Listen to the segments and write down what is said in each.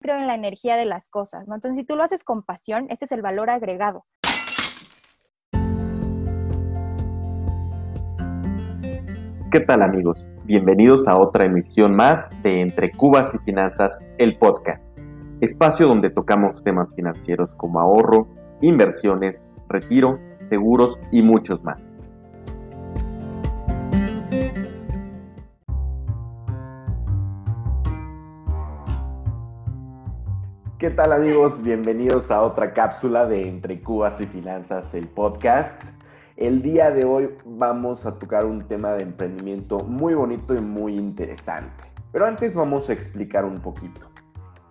creo en la energía de las cosas, ¿no? Entonces, si tú lo haces con pasión, ese es el valor agregado. ¿Qué tal amigos? Bienvenidos a otra emisión más de Entre Cubas y Finanzas, el podcast, espacio donde tocamos temas financieros como ahorro, inversiones, retiro, seguros y muchos más. ¿Qué tal amigos? Bienvenidos a otra cápsula de Entre Cubas y Finanzas, el podcast. El día de hoy vamos a tocar un tema de emprendimiento muy bonito y muy interesante. Pero antes vamos a explicar un poquito.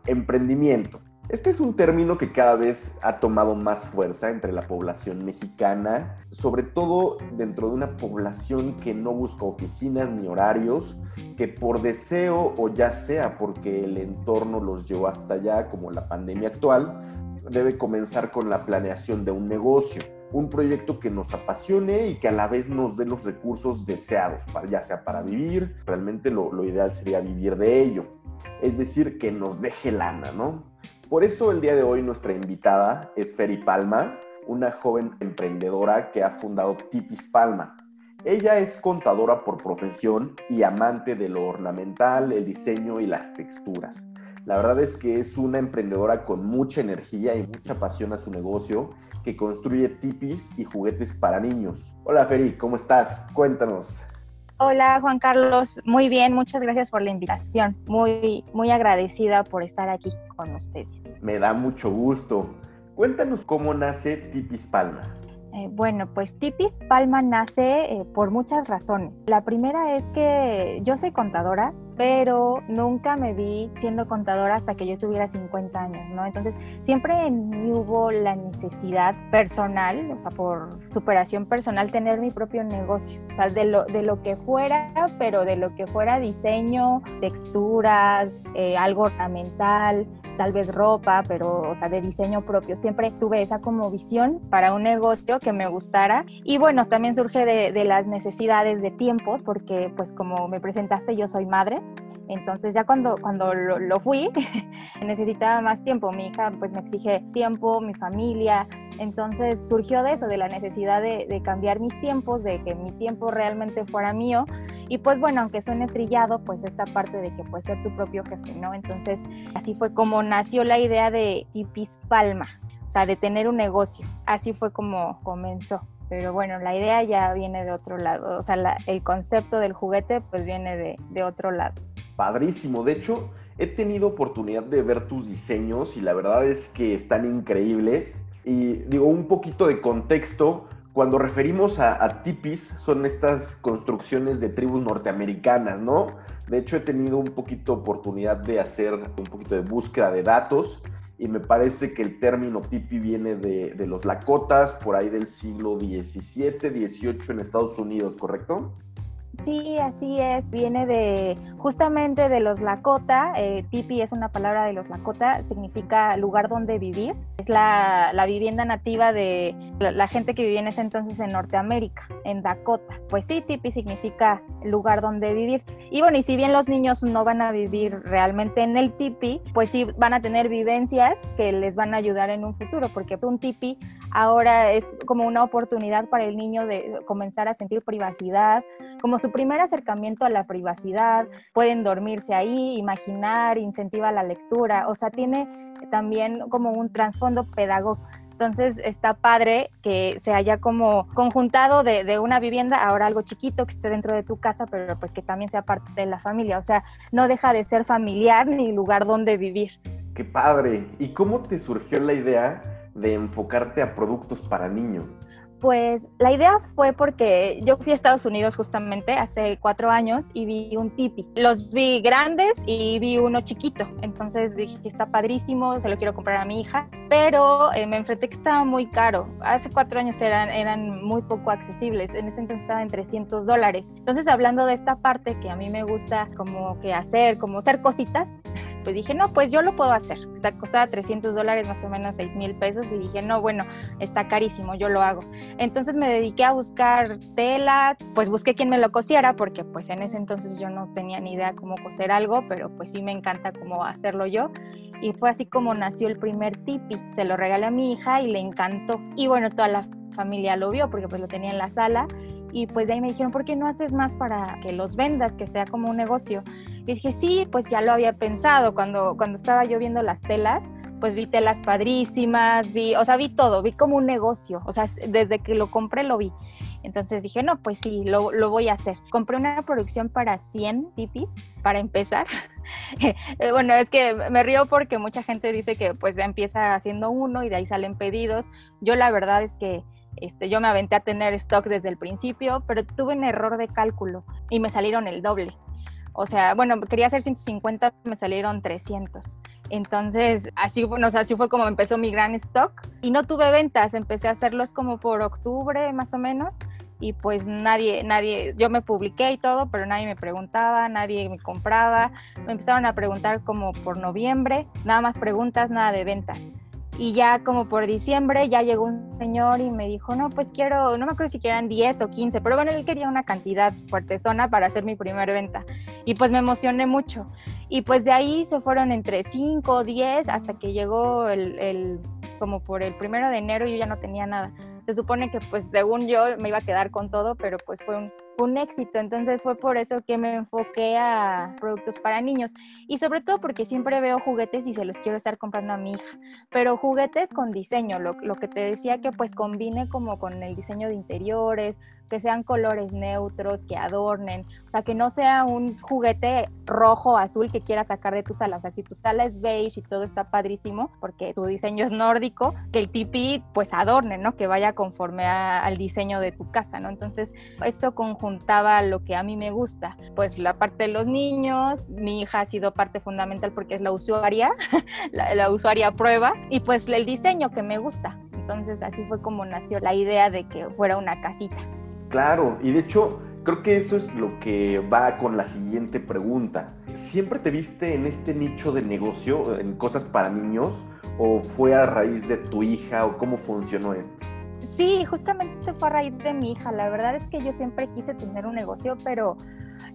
Emprendimiento. Este es un término que cada vez ha tomado más fuerza entre la población mexicana, sobre todo dentro de una población que no busca oficinas ni horarios, que por deseo o ya sea porque el entorno los llevó hasta allá, como la pandemia actual, debe comenzar con la planeación de un negocio, un proyecto que nos apasione y que a la vez nos dé los recursos deseados, ya sea para vivir, realmente lo, ideal sería vivir de ello, es decir, que nos deje lana, ¿no? Por eso el día de hoy nuestra invitada es Feri Palma, una joven emprendedora que ha fundado Tipis Palma. Ella es contadora por profesión y amante de lo ornamental, el diseño y las texturas. La verdad es que es una emprendedora con mucha energía y mucha pasión a su negocio que construye tipis y juguetes para niños. Hola Feri, ¿cómo estás? Cuéntanos. Hola Juan Carlos, muy bien, muchas gracias por la invitación. Muy, muy agradecida por estar aquí con ustedes. Me da mucho gusto. Cuéntanos cómo nace Tipis Palma. Eh, bueno, pues Tipis Palma nace eh, por muchas razones. La primera es que yo soy contadora, pero nunca me vi siendo contadora hasta que yo tuviera 50 años, ¿no? Entonces, siempre en mí hubo la necesidad personal, o sea, por superación personal, tener mi propio negocio, o sea, de lo, de lo que fuera, pero de lo que fuera diseño, texturas, eh, algo ornamental, tal vez ropa, pero, o sea, de diseño propio. Siempre tuve esa como visión para un negocio que me gustara. Y bueno, también surge de, las necesidades de tiempos, porque pues como me presentaste, yo soy madre. Entonces ya cuando, cuando lo, fui, necesitaba más tiempo. Mi hija pues me exige tiempo, mi familia. Entonces surgió de eso, de la necesidad de, cambiar mis tiempos, de que mi tiempo realmente fuera mío. Y pues bueno, aunque suene trillado, pues esta parte de que puedes ser tu propio jefe, ¿no? Entonces así fue como nació la idea de Tipis Palma, o sea, de tener un negocio. Así fue como comenzó. Pero bueno, la idea ya viene de otro lado, o sea, el concepto del juguete pues viene de, de otro lado. Padrísimo, de hecho, he tenido oportunidad de ver tus diseños y la verdad es que están increíbles. Y digo, un poquito de contexto, cuando referimos a, tipis, son estas construcciones de tribus norteamericanas, ¿no? De hecho, he tenido un poquito oportunidad de hacer un poquito de búsqueda de datos y me parece que el término tipi viene de, de los lakotas, por ahí del siglo XVII, XVIII en Estados Unidos, ¿correcto? Sí, así es. Viene de justamente de los Lakota. Eh, tipi es una palabra de los Lakota, significa lugar donde vivir. Es la, vivienda nativa de la, gente que vivía en ese entonces en Norteamérica, en Dakota. Pues sí, tipi significa lugar donde vivir. Y bueno, y si bien los niños no van a vivir realmente en el tipi, pues sí van a tener vivencias que les van a ayudar en un futuro, porque un tipi ahora es como una oportunidad para el niño de comenzar a sentir privacidad, como su primer acercamiento a la privacidad, pueden dormirse ahí, imaginar, incentiva la lectura, o sea, tiene también como un trasfondo pedagógico. Entonces está padre que se haya como conjuntado de, de, una vivienda, ahora algo chiquito que esté dentro de tu casa, pero pues que también sea parte de la familia. O sea, no deja de ser familiar ni lugar donde vivir. Qué padre. ¿Y cómo te surgió la idea de enfocarte a productos para niños? Pues la idea fue porque yo fui a Estados Unidos justamente hace cuatro años y vi un tipi. Los vi grandes y vi uno chiquito. Entonces dije que está padrísimo, se lo quiero comprar a mi hija, pero eh, me enfrenté que estaba muy caro. Hace cuatro años eran, eran muy poco accesibles. En ese entonces estaba en 300 dólares. Entonces hablando de esta parte que a mí me gusta como que hacer, como hacer cositas, pues dije, no, pues yo lo puedo hacer. Está, costaba 300 dólares, más o menos 6 mil pesos, y dije, no, bueno, está carísimo, yo lo hago. Entonces me dediqué a buscar telas, pues busqué quien me lo cosiera, porque pues en ese entonces yo no tenía ni idea cómo coser algo, pero pues sí me encanta cómo hacerlo yo. Y fue así como nació el primer tipi. Se lo regalé a mi hija y le encantó. Y bueno, toda la familia lo vio porque pues lo tenía en la sala. Y pues de ahí me dijeron, ¿por qué no haces más para que los vendas, que sea como un negocio? Y dije, sí, pues ya lo había pensado cuando, cuando estaba yo viendo las telas pues vi telas padrísimas, vi, o sea, vi todo, vi como un negocio, o sea, desde que lo compré lo vi. Entonces dije, no, pues sí, lo, lo voy a hacer. Compré una producción para 100 tipis, para empezar. Eh, bueno, es que me río porque mucha gente dice que pues empieza haciendo uno y de ahí salen pedidos. Yo la verdad es que este, yo me aventé a tener stock desde el principio, pero tuve un error de cálculo y me salieron el doble. O sea, bueno, quería hacer 150, me salieron 300. Entonces, así, bueno, así fue como empezó mi gran stock. Y no tuve ventas, empecé a hacerlos como por octubre más o menos. Y pues nadie, nadie, yo me publiqué y todo, pero nadie me preguntaba, nadie me compraba. Me empezaron a preguntar como por noviembre, nada más preguntas, nada de ventas. Y ya como por diciembre ya llegó un señor y me dijo, no, pues quiero, no me acuerdo si quedan 10 o 15, pero bueno, él quería una cantidad fuertezona para hacer mi primera venta. Y pues me emocioné mucho. Y pues de ahí se fueron entre 5 o 10 hasta que llegó el, el, como por el primero de enero yo ya no tenía nada. Se supone que pues según yo me iba a quedar con todo, pero pues fue un un éxito. Entonces fue por eso que me enfoqué a productos para niños y sobre todo porque siempre veo juguetes y se los quiero estar comprando a mi hija, pero juguetes con diseño, lo, lo que te decía que pues combine como con el diseño de interiores, que sean colores neutros, que adornen, o sea, que no sea un juguete rojo, azul que quieras sacar de tu sala, o sea, si tu sala es beige y todo está padrísimo, porque tu diseño es nórdico, que el tipi pues adorne, ¿no? Que vaya conforme al diseño de tu casa, ¿no? Entonces, esto conjuntaba lo que a mí me gusta, pues la parte de los niños, mi hija ha sido parte fundamental porque es la usuaria, la, la usuaria prueba, y pues el diseño que me gusta. Entonces así fue como nació la idea de que fuera una casita. Claro, y de hecho creo que eso es lo que va con la siguiente pregunta. ¿Siempre te viste en este nicho de negocio, en cosas para niños, o fue a raíz de tu hija o cómo funcionó esto? Sí, justamente fue a raíz de mi hija. La verdad es que yo siempre quise tener un negocio, pero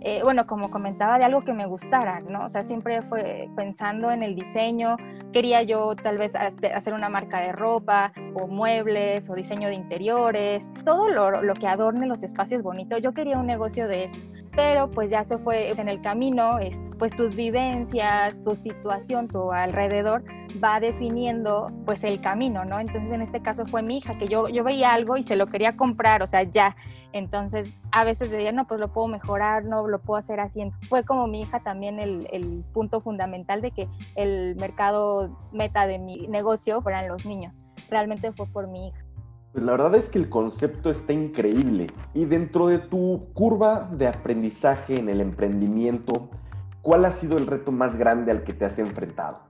eh, bueno, como comentaba, de algo que me gustara, ¿no? O sea, siempre fue pensando en el diseño, quería yo tal vez hacer una marca de ropa o muebles o diseño de interiores, todo lo, lo que adorne los espacios bonitos, yo quería un negocio de eso. Pero pues ya se fue en el camino, es, pues tus vivencias, tu situación, tu alrededor va definiendo pues el camino, ¿no? Entonces en este caso fue mi hija, que yo, yo veía algo y se lo quería comprar, o sea, ya. Entonces a veces decía, no, pues lo puedo mejorar, no lo puedo hacer así. Fue como mi hija también el, el punto fundamental de que el mercado meta de mi negocio fueran los niños. Realmente fue por mi hija. Pues la verdad es que el concepto está increíble y dentro de tu curva de aprendizaje en el emprendimiento, ¿cuál ha sido el reto más grande al que te has enfrentado?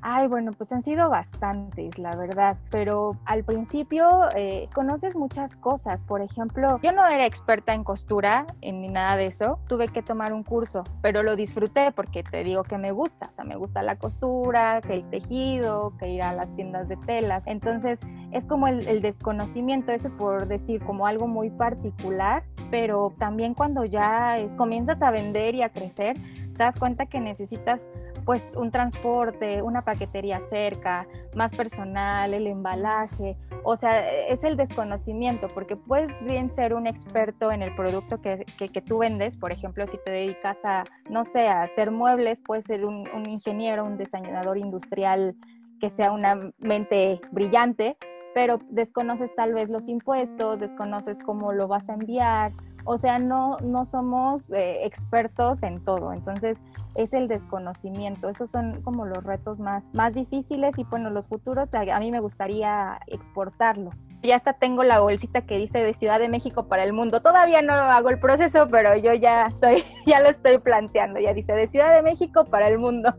Ay, bueno, pues han sido bastantes, la verdad, pero al principio eh, conoces muchas cosas. Por ejemplo, yo no era experta en costura ni nada de eso, tuve que tomar un curso, pero lo disfruté porque te digo que me gusta, o sea, me gusta la costura, que el tejido, que ir a las tiendas de telas. Entonces, es como el, desconocimiento, eso es por decir, como algo muy particular, pero también cuando ya comienzas a vender y a crecer, te das cuenta que necesitas pues un transporte, una paquetería cerca, más personal, el embalaje, o sea, es el desconocimiento, porque puedes bien ser un experto en el producto que, que, tú vendes, por ejemplo, si te dedicas a, no sé, a hacer muebles, puedes ser un, un ingeniero, un diseñador industrial que sea una mente brillante, pero desconoces tal vez los impuestos, desconoces cómo lo vas a enviar, o sea, no, no somos eh, expertos en todo, entonces es el desconocimiento, esos son como los retos más, más difíciles y bueno, los futuros a, a mí me gustaría exportarlo. Ya hasta tengo la bolsita que dice de Ciudad de México para el mundo. Todavía no hago el proceso, pero yo ya estoy, ya lo estoy planteando. Ya dice de Ciudad de México para el mundo.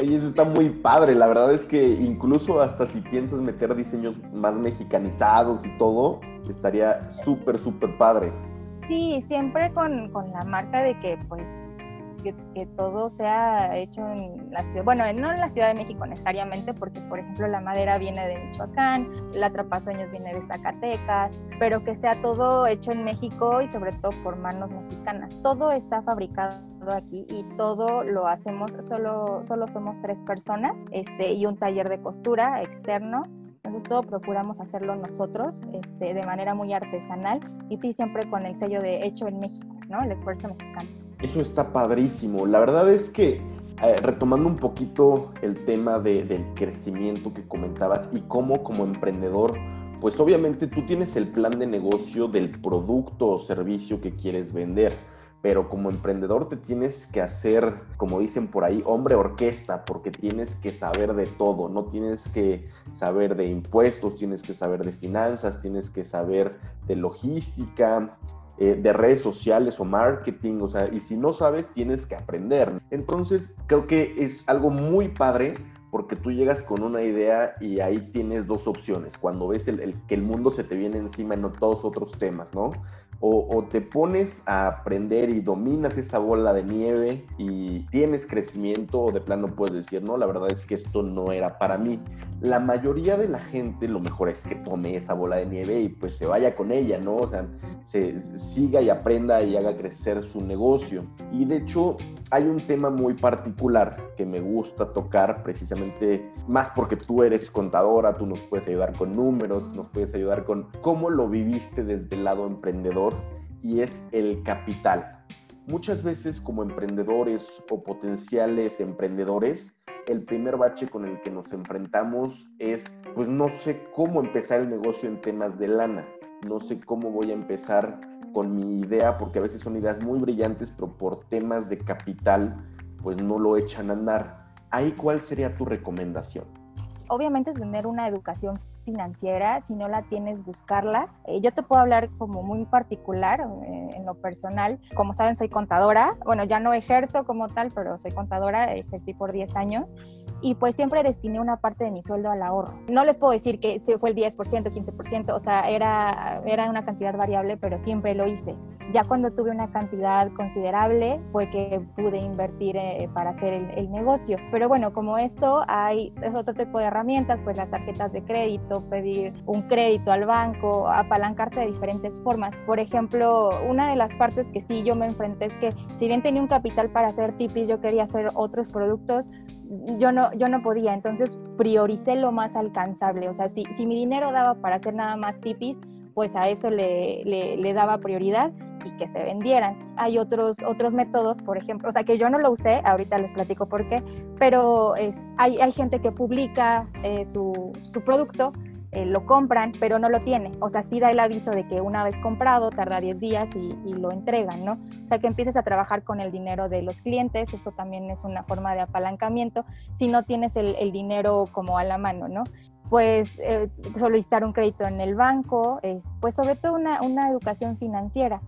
Oye, eso está muy padre. La verdad es que incluso hasta si piensas meter diseños más mexicanizados y todo, estaría súper, súper padre. Sí, siempre con, con la marca de que pues que, todo sea hecho en la ciudad, bueno, no en la Ciudad de México necesariamente, porque por ejemplo la madera viene de Michoacán, el atrapasueños viene de Zacatecas, pero que sea todo hecho en México y sobre todo por manos mexicanas. Todo está fabricado aquí y todo lo hacemos, solo, solo somos tres personas este, y un taller de costura externo. Entonces todo procuramos hacerlo nosotros este, de manera muy artesanal y siempre con el sello de hecho en México, ¿no? El esfuerzo mexicano. Eso está padrísimo. La verdad es que eh, retomando un poquito el tema del crecimiento que comentabas y cómo como emprendedor, pues obviamente tú tienes el plan de negocio del producto o servicio que quieres vender pero como emprendedor te tienes que hacer, como dicen por ahí, hombre orquesta, porque tienes que saber de todo, no tienes que saber de impuestos, tienes que saber de finanzas, tienes que saber de logística, eh, de redes sociales o marketing, o sea, y si no sabes, tienes que aprender. Entonces, creo que es algo muy padre porque tú llegas con una idea y ahí tienes dos opciones. Cuando ves el, que el mundo se te viene encima en todos otros temas, ¿no? O, te pones a aprender y dominas esa bola de nieve y tienes crecimiento o de plano puedes decir, no, la verdad es que esto no era para mí. La mayoría de la gente lo mejor es que tome esa bola de nieve y pues se vaya con ella, ¿no? O sea, se siga y aprenda y haga crecer su negocio. Y de hecho hay un tema muy particular que me gusta tocar precisamente más porque tú eres contadora, tú nos puedes ayudar con números, nos puedes ayudar con cómo lo viviste desde el lado emprendedor y es el capital. Muchas veces como emprendedores o potenciales emprendedores, el primer bache con el que nos enfrentamos es, pues no sé cómo empezar el negocio en temas de lana, no sé cómo voy a empezar con mi idea, porque a veces son ideas muy brillantes, pero por temas de capital, pues no lo echan a andar. Ahí, ¿cuál sería tu recomendación? Obviamente tener una educación financiera, si no la tienes, buscarla. Eh, yo te puedo hablar como muy particular eh, en lo personal. Como saben, soy contadora. Bueno, ya no ejerzo como tal, pero soy contadora, ejercí por 10 años y pues siempre destiné una parte de mi sueldo al ahorro. No les puedo decir que fue el 10%, 15%, o sea, era, era una cantidad variable, pero siempre lo hice. Ya cuando tuve una cantidad considerable fue que pude invertir eh, para hacer el, el, negocio. Pero bueno, como esto hay es otro tipo de herramientas, pues las tarjetas de crédito, pedir un crédito al banco, apalancarte de diferentes formas. Por ejemplo, una de las partes que sí yo me enfrenté es que si bien tenía un capital para hacer tipis, yo quería hacer otros productos, yo no, yo no podía, entonces prioricé lo más alcanzable, o sea, si, si mi dinero daba para hacer nada más tipis, pues a eso le, le, daba prioridad y que se vendieran. Hay otros, otros métodos, por ejemplo, o sea, que yo no lo usé, ahorita les platico por qué, pero es, hay, hay gente que publica eh, su, su producto eh, lo compran, pero no lo tiene. O sea, sí da el aviso de que una vez comprado tarda 10 días y, lo entregan, ¿no? O sea, que empieces a trabajar con el dinero de los clientes, eso también es una forma de apalancamiento, si no tienes el, dinero como a la mano, ¿no? Pues eh, solicitar un crédito en el banco, es, pues sobre todo una, una educación financiera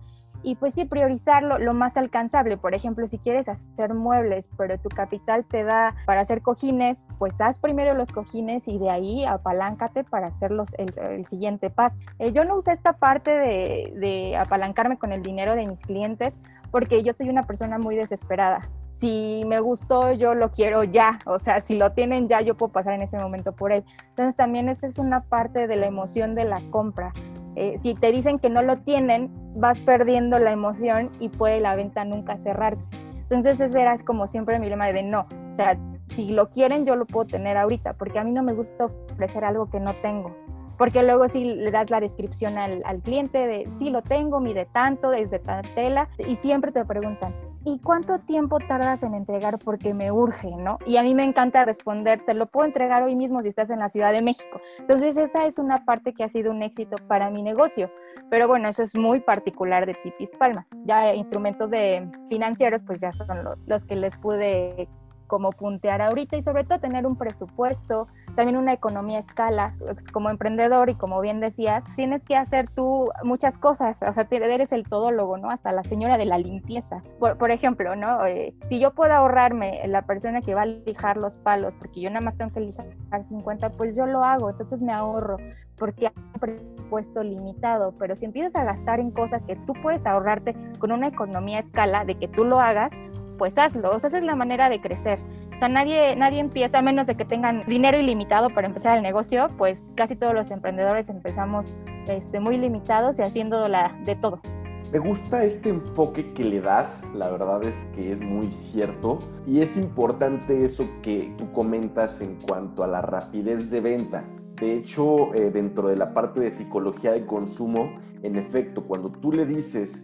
y pues sí priorizar lo, más alcanzable. Por ejemplo, si quieres hacer muebles, pero tu capital te da para hacer cojines, pues haz primero los cojines y de ahí apaláncate para hacer el, siguiente paso. Eh, yo no usé esta parte de, de apalancarme con el dinero de mis clientes porque yo soy una persona muy desesperada. Si me gustó, yo lo quiero ya. O sea, si lo tienen ya, yo puedo pasar en ese momento por él. Entonces también esa es una parte de la emoción de la compra. Eh, si te dicen que no lo tienen, vas perdiendo la emoción y puede la venta nunca cerrarse. Entonces ese era como siempre mi lema de no, o sea, si lo quieren yo lo puedo tener ahorita, porque a mí no me gusta ofrecer algo que no tengo. Porque luego si le das la descripción al, cliente de sí lo tengo, mide tanto, es de tal tela, y siempre te preguntan, ¿y cuánto tiempo tardas en entregar? Porque me urge, ¿no? Y a mí me encanta responder, te lo puedo entregar hoy mismo si estás en la Ciudad de México. Entonces esa es una parte que ha sido un éxito para mi negocio. Pero bueno, eso es muy particular de Tipis Palma. Ya instrumentos de financieros, pues ya son los que les pude como puntear ahorita y sobre todo tener un presupuesto, también una economía a escala. Pues, como emprendedor y como bien decías, tienes que hacer tú muchas cosas, o sea, eres el todólogo, ¿no? Hasta la señora de la limpieza. Por, ejemplo, ¿no? Eh, si yo puedo ahorrarme la persona que va a lijar los palos, porque yo nada más tengo que lijar 50, pues yo lo hago, entonces me ahorro, porque hay un presupuesto limitado, pero si empiezas a gastar en cosas que tú puedes ahorrarte con una economía escala de que tú lo hagas, pues hazlo. O sea, esa es la manera de crecer. O sea, nadie, nadie empieza, a menos de que tengan dinero ilimitado para empezar el negocio, pues casi todos los emprendedores empezamos este, muy limitados y haciendo la, de todo. Me gusta este enfoque que le das, la verdad es que es muy cierto y es importante eso que tú comentas en cuanto a la rapidez de venta. De hecho, eh, dentro de la parte de psicología de consumo, en efecto, cuando tú le dices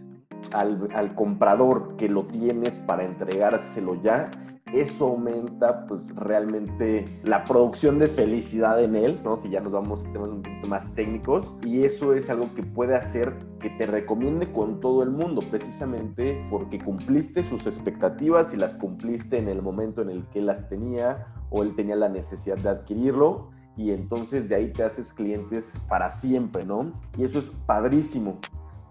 al, comprador que lo tienes para entregárselo ya, eso aumenta pues realmente la producción de felicidad en él, ¿no? Si ya nos vamos a temas un poquito más técnicos y eso es algo que puede hacer que te recomiende con todo el mundo precisamente porque cumpliste sus expectativas y las cumpliste en el momento en el que las tenía o él tenía la necesidad de adquirirlo y entonces de ahí te haces clientes para siempre, ¿no? Y eso es padrísimo.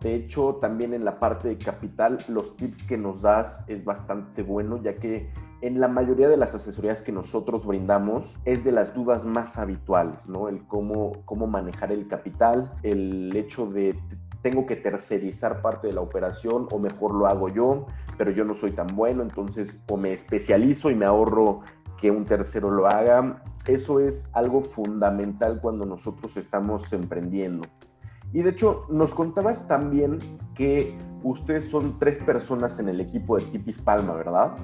De hecho, también en la parte de capital, los tips que nos das es bastante bueno, ya que en la mayoría de las asesorías que nosotros brindamos es de las dudas más habituales, ¿no? El cómo, cómo manejar el capital, el hecho de tengo que tercerizar parte de la operación o mejor lo hago yo, pero yo no soy tan bueno, entonces o me especializo y me ahorro que un tercero lo haga. Eso es algo fundamental cuando nosotros estamos emprendiendo. Y de hecho, nos contabas también que ustedes son tres personas en el equipo de Tipis Palma, ¿verdad?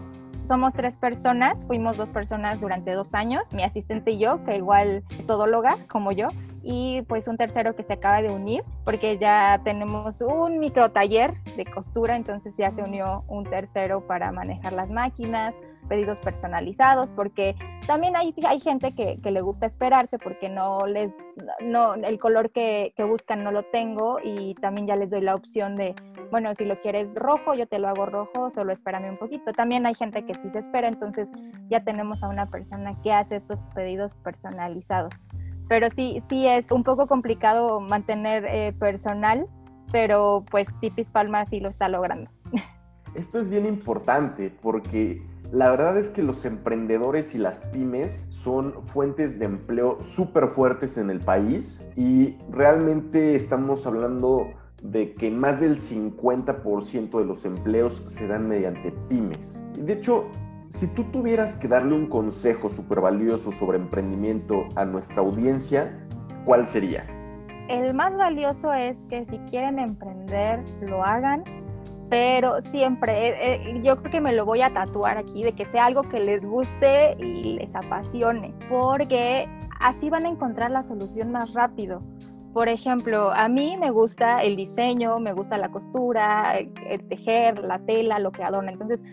Somos tres personas, fuimos dos personas durante dos años, mi asistente y yo, que igual es todóloga como yo, y pues un tercero que se acaba de unir, porque ya tenemos un micro taller de costura, entonces ya se unió un tercero para manejar las máquinas, pedidos personalizados, porque también hay, hay gente que, le gusta esperarse porque no les, no, el color que, que, buscan no lo tengo y también ya les doy la opción de, bueno, si lo quieres rojo, yo te lo hago rojo, solo espérame un poquito. También hay gente que sí se espera, entonces ya tenemos a una persona que hace estos pedidos personalizados. Pero sí, sí es un poco complicado mantener eh, personal, pero pues Tipis Palma sí lo está logrando. Esto es bien importante porque la verdad es que los emprendedores y las pymes son fuentes de empleo súper fuertes en el país y realmente estamos hablando de que más del 50% de los empleos se dan mediante pymes. De hecho, si tú tuvieras que darle un consejo súper valioso sobre emprendimiento a nuestra audiencia, ¿cuál sería? El más valioso es que si quieren emprender, lo hagan pero siempre, eh, eh, yo creo que me lo voy a tatuar aquí, de que sea algo que les guste y les apasione, porque así van a encontrar la solución más rápido. Por ejemplo, a mí me gusta el diseño, me gusta la costura, el eh, tejer, la tela, lo que adorna. Entonces,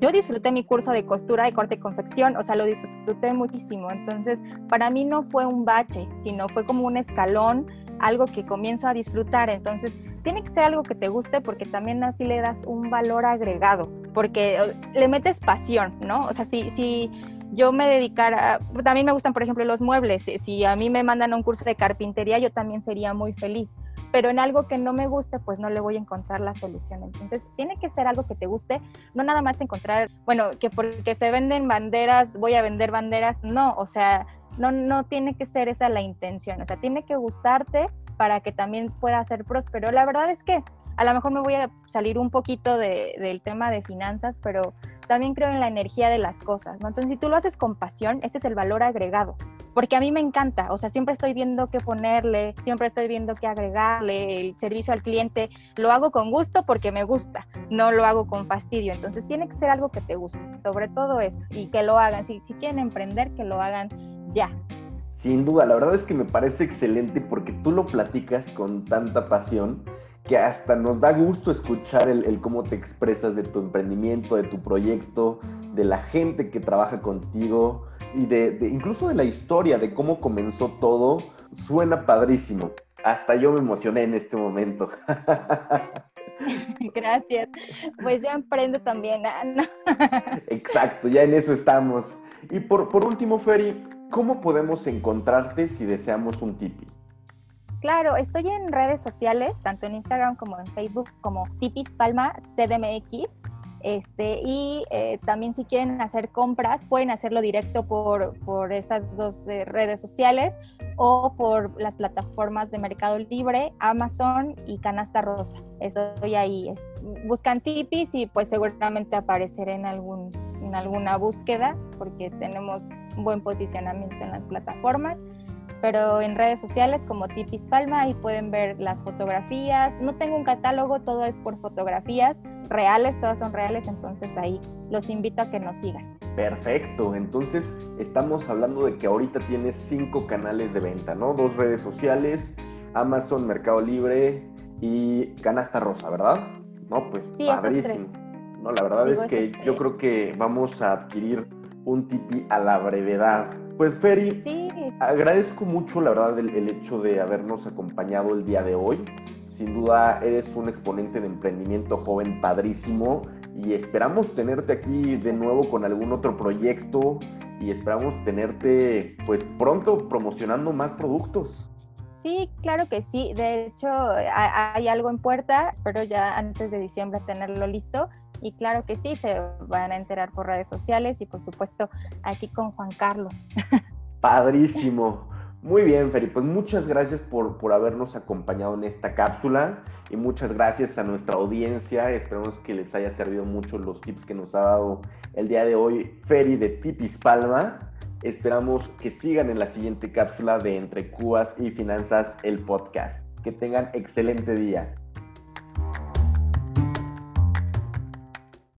yo disfruté mi curso de costura, de corte y confección, o sea, lo disfruté muchísimo. Entonces, para mí no fue un bache, sino fue como un escalón, algo que comienzo a disfrutar. Entonces, tiene que ser algo que te guste porque también así le das un valor agregado, porque eh, le metes pasión, ¿no? O sea, si, si yo me dedicara, también me gustan, por ejemplo, los muebles, si a mí me mandan un curso de carpintería, yo también sería muy feliz, pero en algo que no me guste, pues no le voy a encontrar la solución. Entonces, tiene que ser algo que te guste, no nada más encontrar, bueno, que porque se venden banderas, voy a vender banderas, no, o sea, no, no tiene que ser esa la intención, o sea, tiene que gustarte para que también pueda ser próspero. La verdad es que a lo mejor me voy a salir un poquito del tema de finanzas, pero también creo en la energía de las cosas, ¿no? Entonces, si tú lo haces con pasión, ese es el valor agregado, porque a mí me encanta, o sea, siempre estoy viendo qué ponerle, siempre estoy viendo qué agregarle, el servicio al cliente, lo hago con gusto porque me gusta, no lo hago con fastidio, entonces tiene que ser algo que te guste, sobre todo eso, y que lo hagan, si, si quieren emprender, que lo hagan ya, sin duda, la verdad es que me parece excelente porque tú lo platicas con tanta pasión que hasta nos da gusto escuchar el, cómo te expresas de tu emprendimiento, de tu proyecto, de la gente que trabaja contigo y de, incluso de la historia, de cómo comenzó todo. Suena padrísimo. Hasta yo me emocioné en este momento. Gracias. Pues yo emprendo también. Exacto, ya en eso estamos. Y por, por último, Ferry, ¿Cómo podemos encontrarte si deseamos un tipi? Claro, estoy en redes sociales, tanto en Instagram como en Facebook, como Tipis Palma CDMX. Este, y eh, también si quieren hacer compras, pueden hacerlo directo por, por esas dos eh, redes sociales o por las plataformas de Mercado Libre, Amazon y Canasta Rosa. Estoy ahí. Buscan tipis y pues seguramente apareceré en, algún, en alguna búsqueda porque tenemos buen posicionamiento en las plataformas. pero en redes sociales como Tipis Palma, ahí pueden ver las fotografías. No tengo un catálogo, todo es por fotografías reales, todas son reales, entonces ahí los invito a que nos sigan. Perfecto, entonces estamos hablando de que ahorita tienes cinco canales de venta, ¿no? Dos redes sociales, Amazon, Mercado Libre y Canasta Rosa, ¿verdad? No, pues sí, padrísimo. No, la verdad es que yo creo que vamos a adquirir un tipi a la brevedad. Pues Feri, sí. agradezco mucho la verdad el, el hecho de habernos acompañado el día de hoy. Sin duda eres un exponente de emprendimiento joven padrísimo y esperamos tenerte aquí de nuevo con algún otro proyecto y esperamos tenerte pues pronto promocionando más productos. Sí, claro que sí. De hecho, hay algo en puerta. Espero ya antes de diciembre tenerlo listo. Y claro que sí, se van a enterar por redes sociales y por supuesto aquí con Juan Carlos. Padrísimo. Muy bien, Feri, pues muchas gracias por, por habernos acompañado en esta cápsula y muchas gracias a nuestra audiencia. Esperamos que les haya servido mucho los tips que nos ha dado el día de hoy Feri de Tipis Palma. Esperamos que sigan en la siguiente cápsula de Entre Cubas y Finanzas, el podcast. Que tengan excelente día.